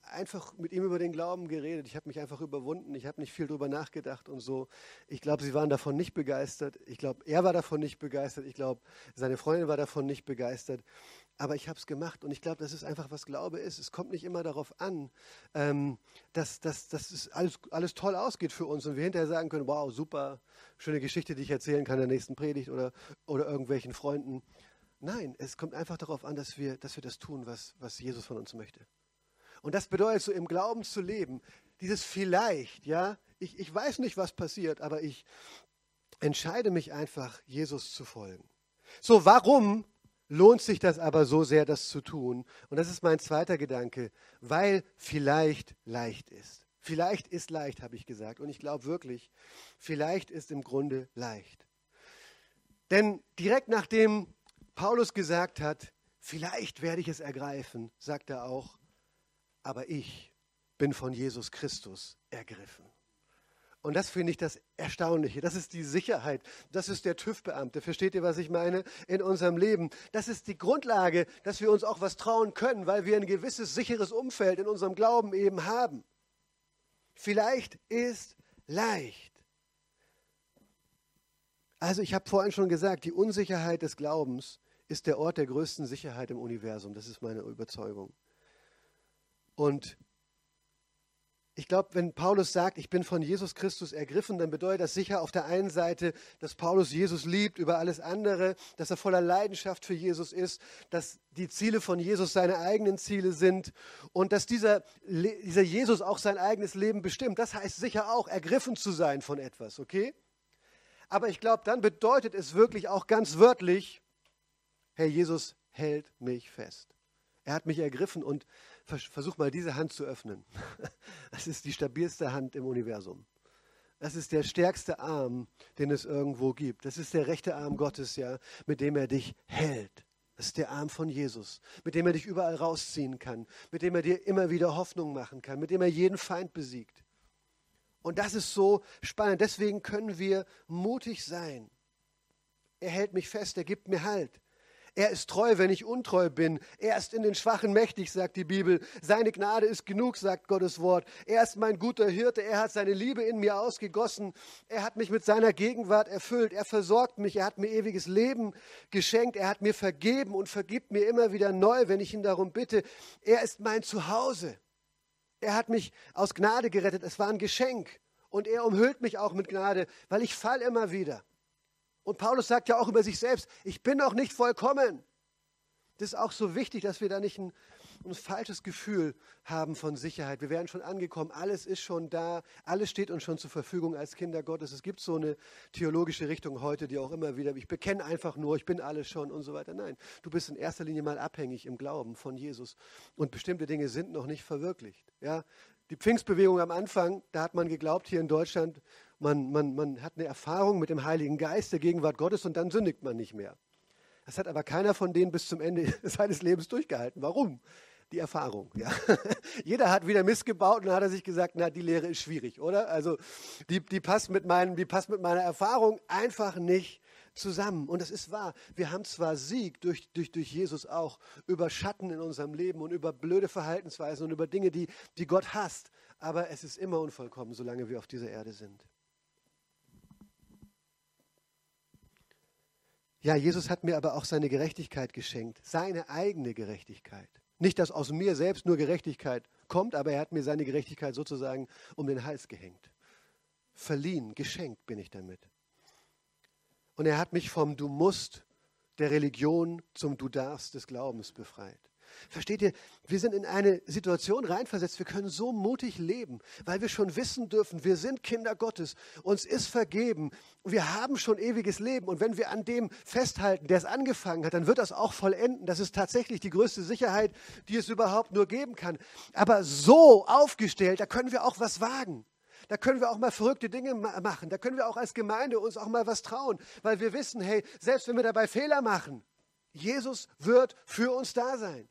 einfach mit ihm über den Glauben geredet. Ich habe mich einfach überwunden. Ich habe nicht viel darüber nachgedacht und so. Ich glaube, sie waren davon nicht begeistert. Ich glaube, er war davon nicht begeistert. Ich glaube, seine Freundin war davon nicht begeistert. Aber ich habe es gemacht und ich glaube, das ist einfach, was Glaube ist. Es kommt nicht immer darauf an, ähm, dass, dass, dass es alles, alles toll ausgeht für uns und wir hinterher sagen können, wow, super, schöne Geschichte, die ich erzählen kann in der nächsten Predigt oder, oder irgendwelchen Freunden. Nein, es kommt einfach darauf an, dass wir, dass wir das tun, was, was Jesus von uns möchte. Und das bedeutet so im Glauben zu leben, dieses vielleicht, ja, ich, ich weiß nicht, was passiert, aber ich entscheide mich einfach, Jesus zu folgen. So, warum lohnt sich das aber so sehr, das zu tun? Und das ist mein zweiter Gedanke, weil vielleicht leicht ist. Vielleicht ist leicht, habe ich gesagt. Und ich glaube wirklich, vielleicht ist im Grunde leicht. Denn direkt nachdem Paulus gesagt hat, vielleicht werde ich es ergreifen, sagt er auch, aber ich bin von Jesus Christus ergriffen. Und das finde ich das Erstaunliche. Das ist die Sicherheit. Das ist der TÜV-Beamte. Versteht ihr, was ich meine? In unserem Leben. Das ist die Grundlage, dass wir uns auch was trauen können, weil wir ein gewisses sicheres Umfeld in unserem Glauben eben haben. Vielleicht ist leicht. Also ich habe vorhin schon gesagt, die Unsicherheit des Glaubens ist der Ort der größten Sicherheit im Universum. Das ist meine Überzeugung. Und ich glaube, wenn Paulus sagt, ich bin von Jesus Christus ergriffen, dann bedeutet das sicher auf der einen Seite, dass Paulus Jesus liebt über alles andere, dass er voller Leidenschaft für Jesus ist, dass die Ziele von Jesus seine eigenen Ziele sind und dass dieser, dieser Jesus auch sein eigenes Leben bestimmt. Das heißt sicher auch, ergriffen zu sein von etwas, okay? Aber ich glaube, dann bedeutet es wirklich auch ganz wörtlich, Herr Jesus hält mich fest. Er hat mich ergriffen und versuch mal diese Hand zu öffnen. Das ist die stabilste Hand im Universum. Das ist der stärkste Arm, den es irgendwo gibt. Das ist der rechte Arm Gottes, ja, mit dem er dich hält. Das ist der Arm von Jesus, mit dem er dich überall rausziehen kann, mit dem er dir immer wieder Hoffnung machen kann, mit dem er jeden Feind besiegt. Und das ist so spannend. Deswegen können wir mutig sein. Er hält mich fest, er gibt mir Halt. Er ist treu, wenn ich untreu bin. Er ist in den Schwachen mächtig, sagt die Bibel. Seine Gnade ist genug, sagt Gottes Wort. Er ist mein guter Hirte. Er hat seine Liebe in mir ausgegossen. Er hat mich mit seiner Gegenwart erfüllt. Er versorgt mich. Er hat mir ewiges Leben geschenkt. Er hat mir vergeben und vergibt mir immer wieder neu, wenn ich ihn darum bitte. Er ist mein Zuhause. Er hat mich aus Gnade gerettet. Es war ein Geschenk. Und er umhüllt mich auch mit Gnade, weil ich fall immer wieder. Und Paulus sagt ja auch über sich selbst, ich bin noch nicht vollkommen. Das ist auch so wichtig, dass wir da nicht ein, ein, falsches Gefühl haben von Sicherheit. Wir werden schon angekommen, alles ist schon da, alles steht uns schon zur Verfügung als Kinder Gottes. Es gibt so eine theologische Richtung heute, die auch immer wieder, ich bekenne einfach nur, ich bin alles schon und so weiter. Nein, du bist in erster Linie mal abhängig im Glauben von Jesus und bestimmte Dinge sind noch nicht verwirklicht. Ja? Die Pfingstbewegung am Anfang, da hat man geglaubt, hier in Deutschland, man, man, man hat eine Erfahrung mit dem Heiligen Geist, der Gegenwart Gottes und dann sündigt man nicht mehr. Das hat aber keiner von denen bis zum Ende seines Lebens durchgehalten. Warum? Die Erfahrung. Ja. Jeder hat wieder Mist gebaut und dann hat er sich gesagt, na, die Lehre ist schwierig, oder? Also die, die, passt mit meinem, die passt mit meiner Erfahrung einfach nicht zusammen. Und das ist wahr. Wir haben zwar Sieg durch, durch, durch Jesus auch über Schatten in unserem Leben und über blöde Verhaltensweisen und über Dinge, die, die Gott hasst, aber es ist immer unvollkommen, solange wir auf dieser Erde sind. Ja, Jesus hat mir aber auch seine Gerechtigkeit geschenkt, seine eigene Gerechtigkeit. Nicht, dass aus mir selbst nur Gerechtigkeit kommt, aber er hat mir seine Gerechtigkeit sozusagen um den Hals gehängt. Verliehen, geschenkt bin ich damit. Und er hat mich vom Du musst der Religion zum Du darfst des Glaubens befreit. Versteht ihr, wir sind in eine Situation reinversetzt, wir können so mutig leben, weil wir schon wissen dürfen, wir sind Kinder Gottes, uns ist vergeben, wir haben schon ewiges Leben und wenn wir an dem festhalten, der es angefangen hat, dann wird das auch vollenden. Das ist tatsächlich die größte Sicherheit, die es überhaupt nur geben kann. Aber so aufgestellt, da können wir auch was wagen. Da können wir auch mal verrückte Dinge machen. Da können wir auch als Gemeinde uns auch mal was trauen, weil wir wissen, hey, selbst wenn wir dabei Fehler machen, Jesus wird für uns da sein.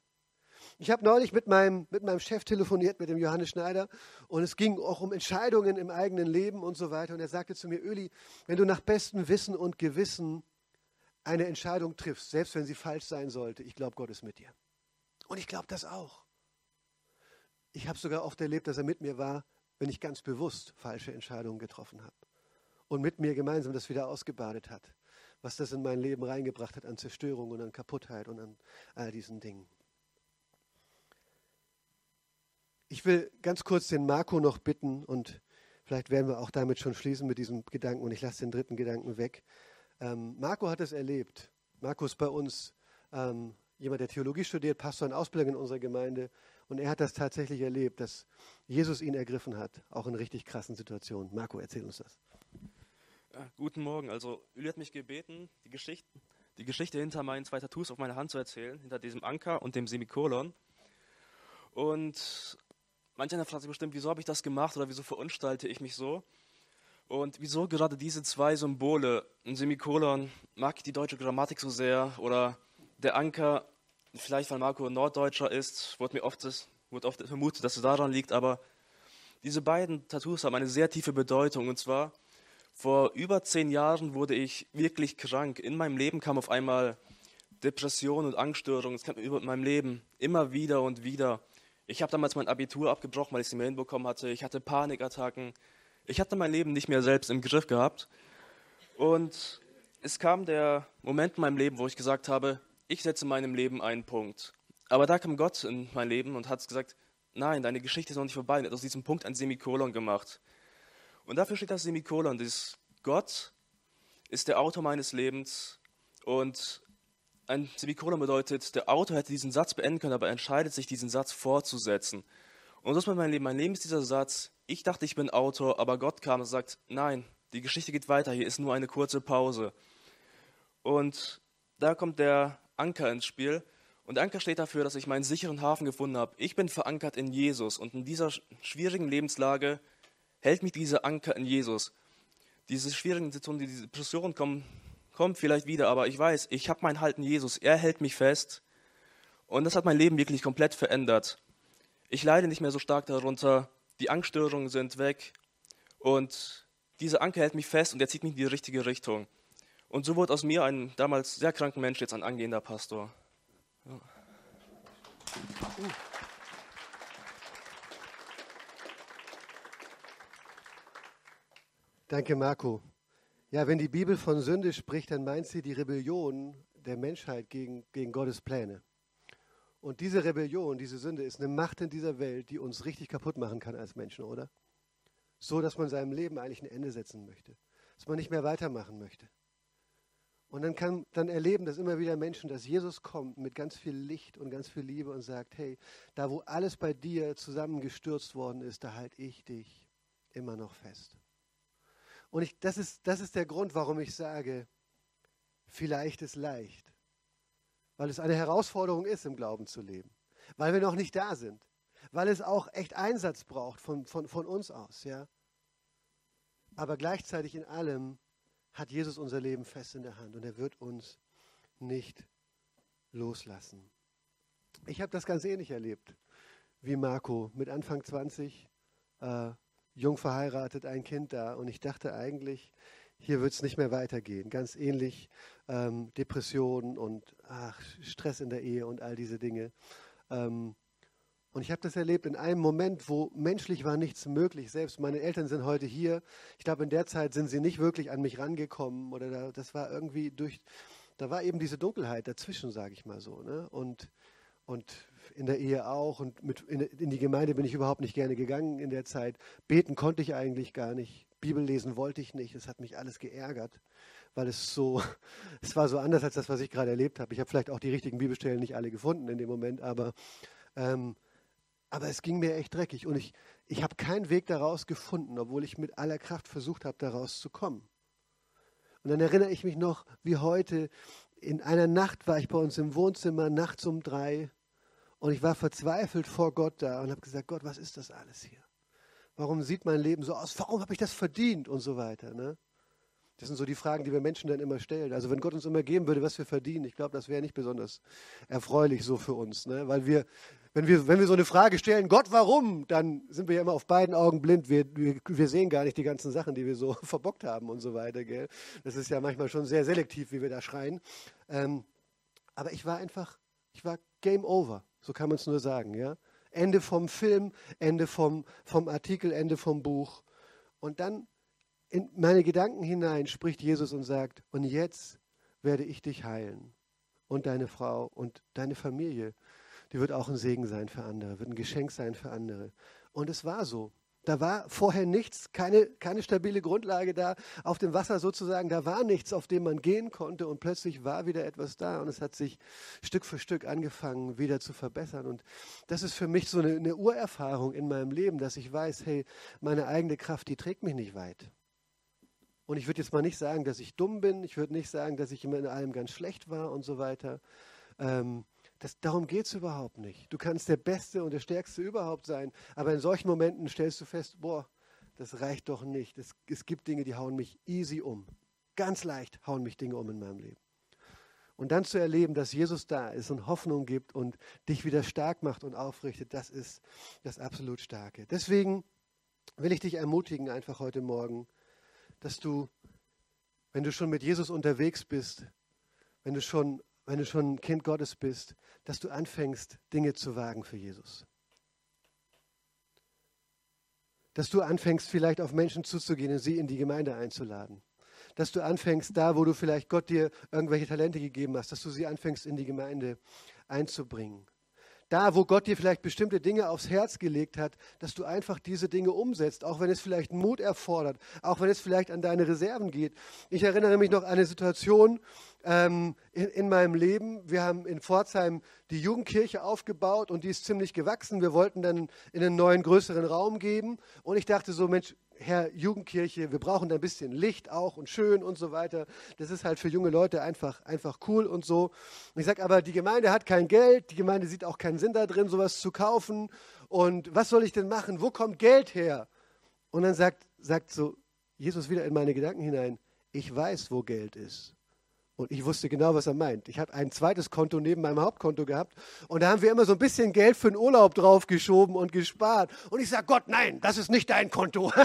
Ich habe neulich mit meinem, mit meinem Chef telefoniert, mit dem Johannes Schneider, und es ging auch um Entscheidungen im eigenen Leben und so weiter. Und er sagte zu mir, Öli, wenn du nach bestem Wissen und Gewissen eine Entscheidung triffst, selbst wenn sie falsch sein sollte, ich glaube, Gott ist mit dir. Und ich glaube das auch. ich habe sogar oft erlebt, dass er mit mir war, wenn ich ganz bewusst falsche Entscheidungen getroffen habe. Und mit mir gemeinsam das wieder ausgebadet hat, was das in mein Leben reingebracht hat an Zerstörung und an Kaputtheit und an all diesen Dingen. Ich will ganz kurz den Marco noch bitten und vielleicht werden wir auch damit schon schließen mit diesem Gedanken und ich lasse den dritten Gedanken weg. Ähm, Marco hat es erlebt. Marco ist bei uns ähm, jemand, der Theologie studiert, Pastor in Ausbildung in unserer Gemeinde und er hat das tatsächlich erlebt, dass Jesus ihn ergriffen hat, auch in richtig krassen Situationen. Marco, erzähl uns das. Ja, guten Morgen. Also Uli hat mich gebeten, die Geschichte, die Geschichte hinter meinen zwei Tattoos auf meiner Hand zu erzählen, hinter diesem Anker und dem Semikolon. Und Manch einer fragt sich bestimmt, wieso habe ich das gemacht oder wieso verunstalte ich mich so? Und wieso gerade diese zwei Symbole, ein Semikolon, mag ich die deutsche Grammatik so sehr oder der Anker, vielleicht weil Marco Norddeutscher ist, wurde mir oft, wurde oft vermutet, dass es daran liegt, aber diese beiden Tattoos haben eine sehr tiefe Bedeutung und zwar vor über zehn Jahren wurde ich wirklich krank. In meinem Leben kam auf einmal Depression und Angststörungen, es kam über meinem Leben immer wieder und wieder. Ich habe damals mein Abitur abgebrochen, weil ich es nicht mehr hinbekommen hatte. Ich hatte Panikattacken. Ich hatte mein Leben nicht mehr selbst im Griff gehabt. Und es kam der Moment in meinem Leben, wo ich gesagt habe, ich setze meinem Leben einen Punkt. Aber da kam Gott in mein Leben und hat gesagt, nein, deine Geschichte ist noch nicht vorbei. Und hat aus diesem Punkt ein Semikolon gemacht. Und dafür steht das Semikolon. Dieses Gott ist der Autor meines Lebens und ein Semikolon bedeutet, der Autor hätte diesen Satz beenden können, aber er entscheidet sich, diesen Satz fortzusetzen. Und das ist mein Leben. Mein Leben ist dieser Satz. Ich dachte, ich bin Autor, aber Gott kam und sagt, nein, die Geschichte geht weiter, hier ist nur eine kurze Pause. Und da kommt der Anker ins Spiel. Und der Anker steht dafür, dass ich meinen sicheren Hafen gefunden habe. Ich bin verankert in Jesus. Und in dieser schwierigen Lebenslage hält mich dieser Anker in Jesus. Diese schwierigen Situationen, diese Depressionen kommen kommt vielleicht wieder, aber ich weiß, ich habe meinen Halt in Jesus. Er hält mich fest. Und das hat mein Leben wirklich komplett verändert. Ich leide nicht mehr so stark darunter. Die Angststörungen sind weg. Und dieser Anker hält mich fest und er zieht mich in die richtige Richtung. Und so wurde aus mir ein damals sehr kranker Mensch jetzt ein angehender Pastor. Ja. Danke, Marco. Ja, wenn die Bibel von Sünde spricht, dann meint sie die Rebellion der Menschheit gegen, gegen Gottes Pläne. Und diese Rebellion, diese Sünde ist eine Macht in dieser Welt, die uns richtig kaputt machen kann als Menschen, oder? So, dass man seinem Leben eigentlich ein Ende setzen möchte. Dass man nicht mehr weitermachen möchte. Und dann kann dann erleben das immer wieder Menschen, dass Jesus kommt mit ganz viel Licht und ganz viel Liebe und sagt, hey, da wo alles bei dir zusammengestürzt worden ist, da halte ich dich immer noch fest. Und ich, das, ist, das ist der Grund, warum ich sage, vielleicht ist leicht. Weil es eine Herausforderung ist, im Glauben zu leben. Weil wir noch nicht da sind. Weil es auch echt Einsatz braucht von, von, von uns aus. Ja? Aber gleichzeitig in allem hat Jesus unser Leben fest in der Hand und er wird uns nicht loslassen. Ich habe das ganz ähnlich erlebt wie Marco mit Anfang 20. Äh, jung verheiratet, ein Kind da und ich dachte eigentlich, hier wird es nicht mehr weitergehen. Ganz ähnlich ähm, Depressionen und ach, Stress in der Ehe und all diese Dinge. Ähm, und ich habe das erlebt in einem Moment, wo menschlich war nichts möglich. Selbst meine Eltern sind heute hier. Ich glaube, in der Zeit sind sie nicht wirklich an mich rangekommen oder da, das war irgendwie durch, da war eben diese Dunkelheit dazwischen, sage ich mal so. Ne? Und, und in der Ehe auch und mit, in, in, die Gemeinde bin ich überhaupt nicht gerne gegangen in der Zeit. Beten konnte ich eigentlich gar nicht. Bibel lesen wollte ich nicht. Es hat mich alles geärgert, weil es so, es war so anders als das, was ich gerade erlebt habe. Ich habe vielleicht auch die richtigen Bibelstellen nicht alle gefunden in dem Moment, aber, ähm, aber es ging mir echt dreckig und ich, ich habe keinen Weg daraus gefunden, obwohl ich mit aller Kraft versucht habe, daraus zu kommen. Und dann erinnere ich mich noch, wie heute, in einer Nacht war ich bei uns im Wohnzimmer, nachts um drei, und ich war verzweifelt vor Gott da und habe gesagt, Gott, was ist das alles hier? Warum sieht mein Leben so aus? Warum habe ich das verdient? Und so weiter. Ne? Das sind so die Fragen, die wir Menschen dann immer stellen. Also wenn Gott uns immer geben würde, was wir verdienen, ich glaube, das wäre nicht besonders erfreulich so für uns. Ne? Weil wir, wenn wir, wenn wir so eine Frage stellen, Gott, warum, dann sind wir ja immer auf beiden Augen blind. Wir, wir, wir sehen gar nicht die ganzen Sachen, die wir so verbockt haben und so weiter. Gell? Das ist ja manchmal schon sehr selektiv, wie wir da schreien. Ähm, aber ich war einfach, ich war Game Over. So kann man es nur sagen, ja. Ende vom Film, Ende vom, vom Artikel, Ende vom Buch. Und dann in meine Gedanken hinein spricht Jesus und sagt, und jetzt werde ich dich heilen und deine Frau und deine Familie. Die wird auch ein Segen sein für andere, wird ein Geschenk sein für andere. Und es war so. Da war vorher nichts, keine, keine stabile Grundlage da auf dem Wasser sozusagen. Da war nichts, auf dem man gehen konnte und plötzlich war wieder etwas da und es hat sich Stück für Stück angefangen, wieder zu verbessern. Und das ist für mich so eine, eine Urerfahrung in meinem Leben, dass ich weiß, hey, meine eigene Kraft, die trägt mich nicht weit. Und ich würde jetzt mal nicht sagen, dass ich dumm bin. Ich würde nicht sagen, dass ich immer in allem ganz schlecht war und so weiter. Ähm, das, darum geht es überhaupt nicht. Du kannst der Beste und der Stärkste überhaupt sein, aber in solchen Momenten stellst du fest, boah, das reicht doch nicht. Es, es gibt Dinge, die hauen mich easy um. Ganz leicht hauen mich Dinge um in meinem Leben. Und dann zu erleben, dass Jesus da ist und Hoffnung gibt und dich wieder stark macht und aufrichtet, das ist das absolut Starke. Deswegen will ich dich ermutigen, einfach heute Morgen, dass du, wenn du schon mit Jesus unterwegs bist, wenn du schon wenn du schon Kind Gottes bist, dass du anfängst, Dinge zu wagen für Jesus. Dass du anfängst, vielleicht auf Menschen zuzugehen und sie in die Gemeinde einzuladen. Dass du anfängst, da, wo du vielleicht Gott dir irgendwelche Talente gegeben hast, dass du sie anfängst, in die Gemeinde einzubringen da, wo Gott dir vielleicht bestimmte Dinge aufs Herz gelegt hat, dass du einfach diese Dinge umsetzt, auch wenn es vielleicht Mut erfordert, auch wenn es vielleicht an deine Reserven geht. Ich erinnere mich noch an eine Situation ähm, in, in, meinem Leben. Wir haben in Pforzheim die Jugendkirche aufgebaut und die ist ziemlich gewachsen. Wir wollten dann in einen neuen, größeren Raum geben und ich dachte so, Mensch, Herr Jugendkirche, wir brauchen da ein bisschen Licht auch und schön und so weiter. Das ist halt für junge Leute einfach, einfach cool und so. Und ich sage aber, die Gemeinde hat kein Geld, die Gemeinde sieht auch keinen Sinn da drin, sowas zu kaufen. Und was soll ich denn machen? Wo kommt Geld her? Und dann sagt, sagt so Jesus wieder in meine Gedanken hinein, ich weiß, wo Geld ist. Und ich wusste genau, was er meint. Ich habe ein zweites Konto neben meinem Hauptkonto gehabt und da haben wir immer so ein bisschen Geld für den Urlaub draufgeschoben und gespart. Und ich sage, Gott, nein, das ist nicht dein Konto.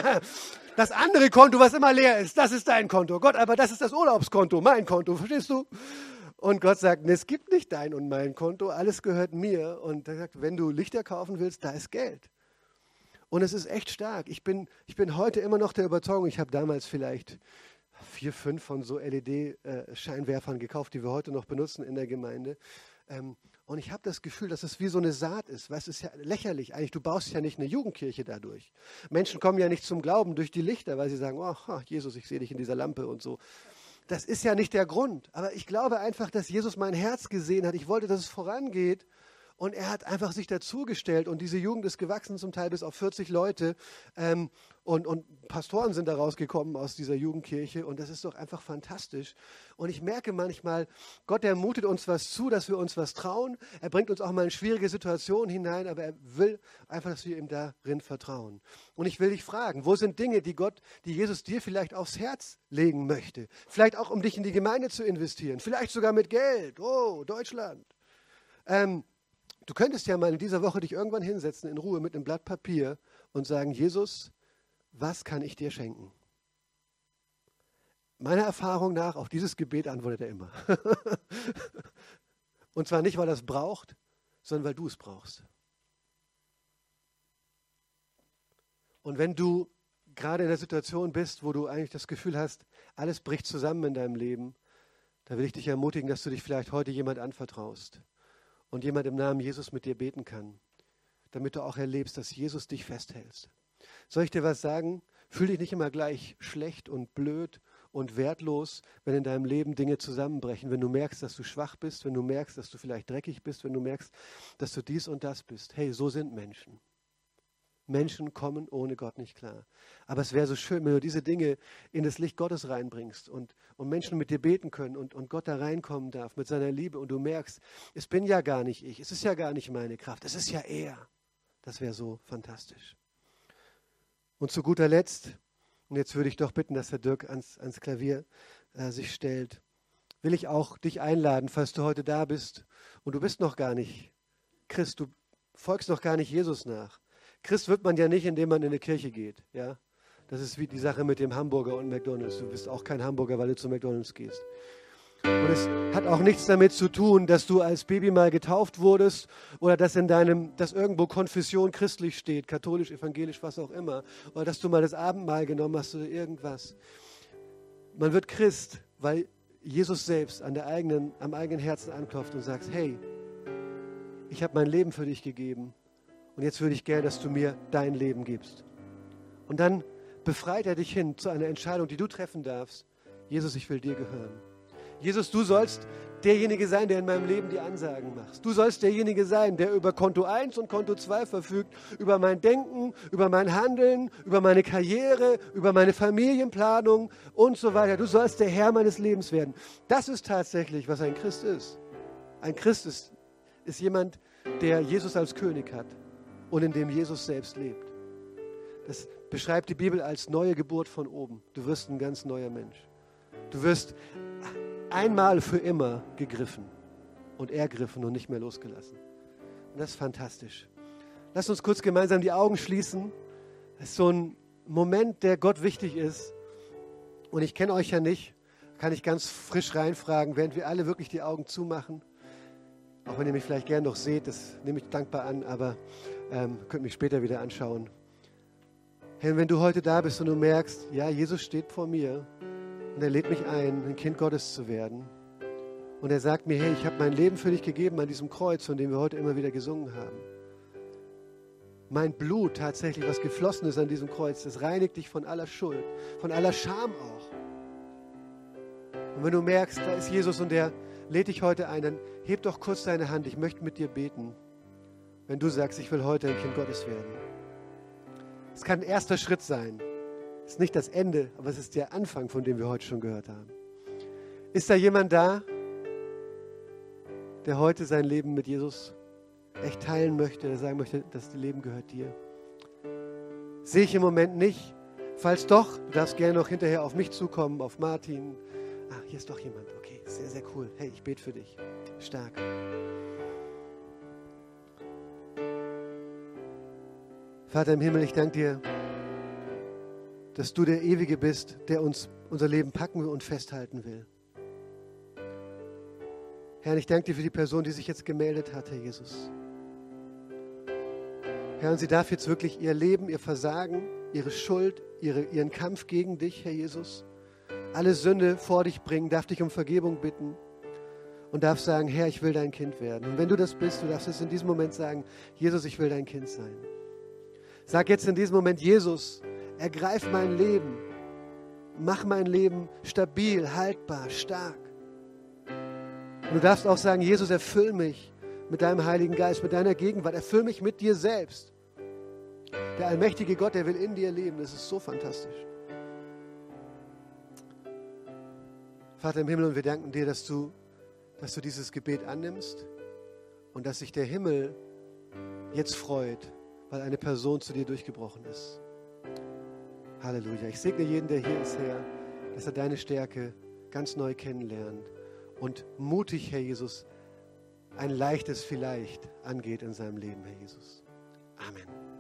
Das andere Konto, was immer leer ist, das ist dein Konto. Gott, aber das ist das Urlaubskonto, mein Konto, verstehst du? Und Gott sagt, es gibt nicht dein und mein Konto, alles gehört mir. Und er sagt, wenn du Lichter kaufen willst, da ist Geld. Und es ist echt stark. Ich bin, ich bin heute immer noch der Überzeugung, ich habe damals vielleicht vier, fünf von so LED-Scheinwerfern gekauft, die wir heute noch benutzen in der Gemeinde. Ähm, und ich habe das Gefühl, dass es wie so eine Saat ist. Es ist ja lächerlich eigentlich. Du baust ja nicht eine Jugendkirche dadurch. Menschen kommen ja nicht zum Glauben durch die Lichter, weil sie sagen, oh, Jesus, ich sehe dich in dieser Lampe und so. Das ist ja nicht der Grund. Aber ich glaube einfach, dass Jesus mein Herz gesehen hat. Ich wollte, dass es vorangeht. Und er hat einfach sich dazugestellt und diese Jugend ist gewachsen, zum Teil bis auf 40 Leute. Ähm, und, und Pastoren sind da rausgekommen aus dieser Jugendkirche und das ist doch einfach fantastisch. Und ich merke manchmal, Gott ermutet uns was zu, dass wir uns was trauen. Er bringt uns auch mal in schwierige Situationen hinein, aber er will einfach, dass wir ihm darin vertrauen. Und ich will dich fragen, wo sind Dinge, die Gott, die Jesus dir vielleicht aufs Herz legen möchte? Vielleicht auch, um dich in die Gemeinde zu investieren, vielleicht sogar mit Geld. Oh, Deutschland. Ähm, Du könntest ja mal in dieser Woche dich irgendwann hinsetzen, in Ruhe mit einem Blatt Papier und sagen, Jesus, was kann ich dir schenken? Meiner Erfahrung nach, auf dieses Gebet antwortet er immer. und zwar nicht, weil er es braucht, sondern weil du es brauchst. Und wenn du gerade in der Situation bist, wo du eigentlich das Gefühl hast, alles bricht zusammen in deinem Leben, dann will ich dich ermutigen, dass du dich vielleicht heute jemand anvertraust und jemand im Namen Jesus mit dir beten kann, damit du auch erlebst, dass Jesus dich festhält. Soll ich dir was sagen? Fühl dich nicht immer gleich schlecht und blöd und wertlos, wenn in deinem Leben Dinge zusammenbrechen, wenn du merkst, dass du schwach bist, wenn du merkst, dass du vielleicht dreckig bist, wenn du merkst, dass du dies und das bist. Hey, so sind Menschen. Menschen kommen ohne Gott nicht klar. Aber es wäre so schön, wenn du diese Dinge in das Licht Gottes reinbringst und, und Menschen mit dir beten können und, und Gott da reinkommen darf mit seiner Liebe und du merkst, es bin ja gar nicht ich, es ist ja gar nicht meine Kraft, es ist ja er. Das wäre so fantastisch. Und zu guter Letzt, und jetzt würde ich doch bitten, dass der Dirk ans, ans Klavier äh, sich stellt, will ich auch dich einladen, falls du heute da bist und du bist noch gar nicht Christ, du folgst noch gar nicht Jesus nach Christ wird man ja nicht, indem man in eine Kirche geht. Ja? Das ist wie die Sache mit dem Hamburger und McDonalds. Du bist auch kein Hamburger, weil du zu McDonalds gehst. Und es hat auch nichts damit zu tun, dass du als Baby mal getauft wurdest oder dass in deinem, dass irgendwo Konfession christlich steht, katholisch, evangelisch, was auch immer, oder dass du mal das Abendmahl genommen hast oder irgendwas. Man wird Christ, weil Jesus selbst an der eigenen, am eigenen Herzen anklopft und sagt, hey, ich habe mein Leben für dich gegeben und jetzt würde ich gerne, dass du mir dein Leben gibst. Und dann befreit er dich hin zu einer Entscheidung, die du treffen darfst. Jesus, ich will dir gehören. Jesus, du sollst derjenige sein, der in meinem Leben die Ansagen macht. Du sollst derjenige sein, der über Konto 1 und Konto 2 verfügt, über mein Denken, über mein Handeln, über meine Karriere, über meine Familienplanung und so weiter. Du sollst der Herr meines Lebens werden. Das ist tatsächlich, was ein Christ ist. Ein Christ ist, ist jemand, der Jesus als König hat und in dem Jesus selbst lebt. Das beschreibt die Bibel als neue Geburt von oben. Du wirst ein ganz neuer Mensch. Du wirst einmal für immer gegriffen und ergriffen und nicht mehr losgelassen. Und das ist fantastisch. Lass uns kurz gemeinsam die Augen schließen. Das ist so ein Moment, der Gott wichtig ist. Und ich kenne euch ja nicht, kann ich ganz frisch reinfragen, während wir alle wirklich die Augen zumachen. Auch wenn ihr mich vielleicht gern noch seht, das nehme ich dankbar an, aber ähm, könnt mich später wieder anschauen. Hey, wenn du heute da bist und du merkst, ja, Jesus steht vor mir und er lädt mich ein, ein Kind Gottes zu werden. Und er sagt mir, hey, ich habe mein Leben für dich gegeben an diesem Kreuz, von dem wir heute immer wieder gesungen haben. Mein Blut tatsächlich, was geflossen ist an diesem Kreuz, das reinigt dich von aller Schuld, von aller Scham auch. Und wenn du merkst, da ist Jesus und der lädt dich heute ein, dann heb doch kurz deine Hand, ich möchte mit dir beten, wenn du sagst, ich will heute ein Kind Gottes werden. Es kann ein erster Schritt sein. Es ist nicht das Ende, aber es ist der Anfang, von dem wir heute schon gehört haben. Ist da jemand da, der heute sein Leben mit Jesus echt teilen möchte, der sagen möchte, das Leben gehört dir? Sehe ich im Moment nicht. Falls doch, du darfst gerne noch hinterher auf mich zukommen, auf Martin. Ah, hier ist doch jemand. Okay, sehr, sehr cool. Hey, ich bete für dich. Stark. Vater im Himmel, ich danke dir dass du der Ewige bist, der uns unser Leben packen und festhalten will. Herr, ich danke dir für die Person, die sich jetzt gemeldet hat, Herr Jesus. Herr, und sie darf jetzt wirklich ihr Leben, ihr Versagen, ihre Schuld, ihre, ihren Kampf gegen dich, Herr Jesus, alle Sünde vor dich bringen, darf dich um Vergebung bitten und darf sagen, Herr, ich will dein Kind werden. Und wenn du das bist, du darfst es in diesem Moment sagen, Jesus, ich will dein Kind sein. Sag jetzt in diesem Moment, Jesus, Ergreif mein Leben. Mach mein Leben stabil, haltbar, stark. Und du darfst auch sagen, Jesus, erfüll mich mit deinem Heiligen Geist, mit deiner Gegenwart. Erfüll mich mit dir selbst. Der allmächtige Gott, der will in dir leben. Das ist so fantastisch. Vater im Himmel, und wir danken dir, dass du, dass du dieses Gebet annimmst und dass sich der Himmel jetzt freut, weil eine Person zu dir durchgebrochen ist. Halleluja. Ich segne jeden, der hier ist, Herr, dass er deine Stärke ganz neu kennenlernt und mutig, Herr Jesus, ein leichtes Vielleicht angeht in seinem Leben, Herr Jesus. Amen.